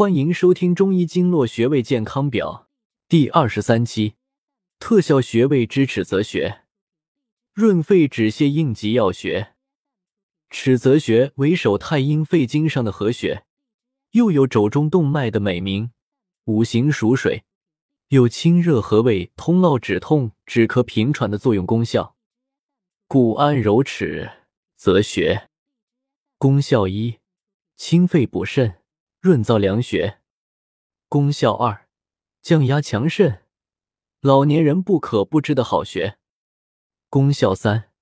欢迎收听《中医经络穴位健康表》第二十三期，特效穴位之尺泽穴，润肺止泻应急要穴。尺泽穴为手太阴肺经上的合穴，又有肘中动脉的美名，五行属水，有清热和胃、通络止痛、止咳平喘的作用功效，故安揉尺泽穴。功效一：清肺补肾。润燥凉血，功效二：降压强肾，老年人不可不知的好穴。功效三：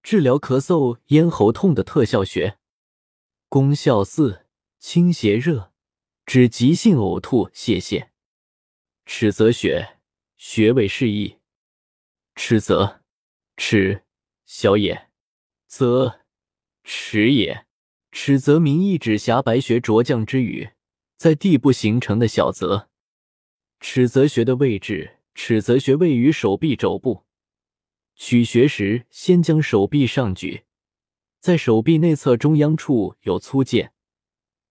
治疗咳嗽、咽喉痛的特效穴。功效四：清邪热，治急性呕吐、泄泻。尺泽穴穴位示意：尺泽，尺小也，泽尺也。尺泽名意指狭白穴浊降之雨，在地部形成的小泽。尺泽穴的位置，尺泽穴位于手臂肘部。取穴时，先将手臂上举，在手臂内侧中央处有粗剑，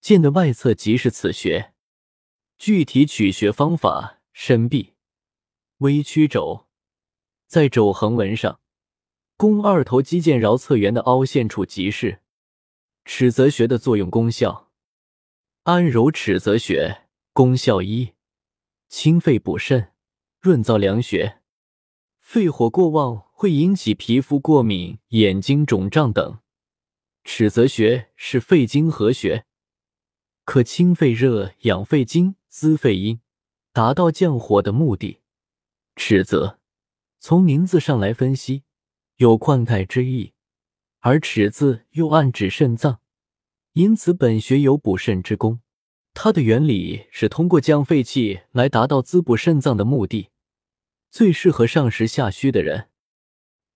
剑的外侧即是此穴。具体取穴方法：伸臂，微曲肘，在肘横纹上弓二头肌腱桡侧缘的凹陷处即是。尺泽穴的作用功效：安揉尺泽穴功效一：清肺补肾，润燥凉血。肺火过旺会引起皮肤过敏、眼睛肿胀等。尺泽穴是肺经合穴，可清肺热、养肺经、滋肺阴，达到降火的目的。尺泽从名字上来分析，有灌溉之意。而尺字又暗指肾脏，因此本穴有补肾之功。它的原理是通过降肺气来达到滋补肾脏的目的，最适合上实下虚的人。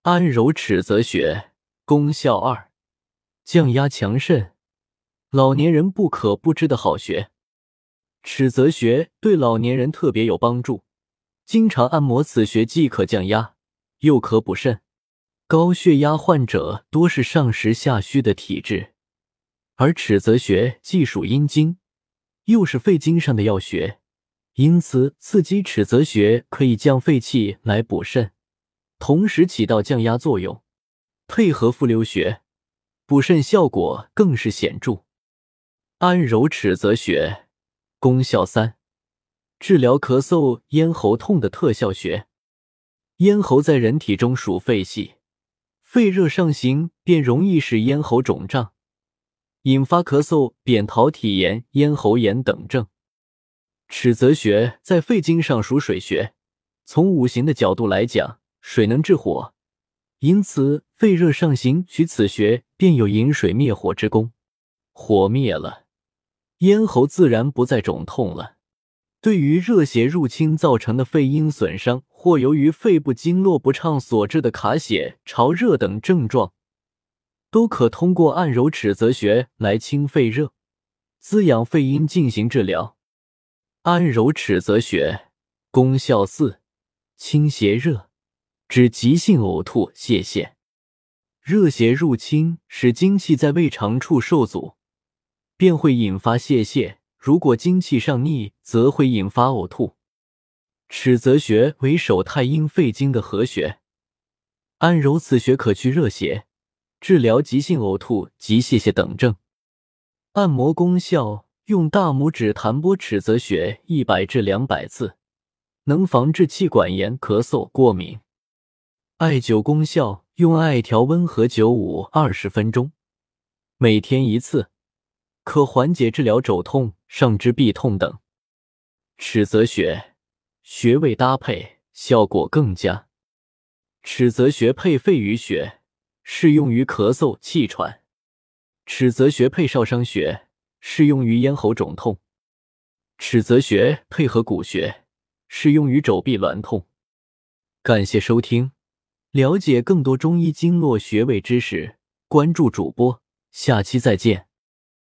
安揉尺泽穴功效二：降压强肾，老年人不可不知的好穴。尺泽穴对老年人特别有帮助，经常按摩此穴既可降压，又可补肾。高血压患者多是上实下虚的体质，而尺泽穴既属阴经，又是肺经上的要穴，因此刺激尺泽穴可以降肺气来补肾，同时起到降压作用，配合复流穴，补肾效果更是显著。安揉尺泽穴功效三：治疗咳嗽、咽喉痛的特效穴。咽喉在人体中属肺系。肺热上行，便容易使咽喉肿胀，引发咳嗽、扁桃体炎、咽喉炎等症。尺泽穴在肺经上属水穴，从五行的角度来讲，水能制火，因此肺热上行，取此穴便有引水灭火之功。火灭了，咽喉自然不再肿痛了。对于热邪入侵造成的肺阴损伤，或由于肺部经络不畅所致的卡血、潮热等症状，都可通过按揉尺泽穴来清肺热、滋养肺阴进行治疗。按揉尺泽穴功效四：清邪热，止急性呕吐、泄泻。热邪入侵，使精气在胃肠处受阻，便会引发泄泻。如果精气上逆，则会引发呕吐。尺泽穴为手太阴肺经的合穴，按揉此穴可去热邪，治疗急性呕吐及泄泻等症。按摩功效：用大拇指弹拨尺泽穴一百至两百次，能防治气管炎、咳嗽、过敏。艾灸功效：用艾条温和灸五二十分钟，每天一次。可缓解治疗肘痛、上肢臂痛等。尺泽穴穴位搭配效果更佳。尺泽穴配肺俞穴，适用于咳嗽、气喘；尺泽穴配少商穴，适用于咽喉肿痛；尺泽穴配合骨穴，适用于肘臂挛痛。感谢收听，了解更多中医经络穴位知识，关注主播，下期再见。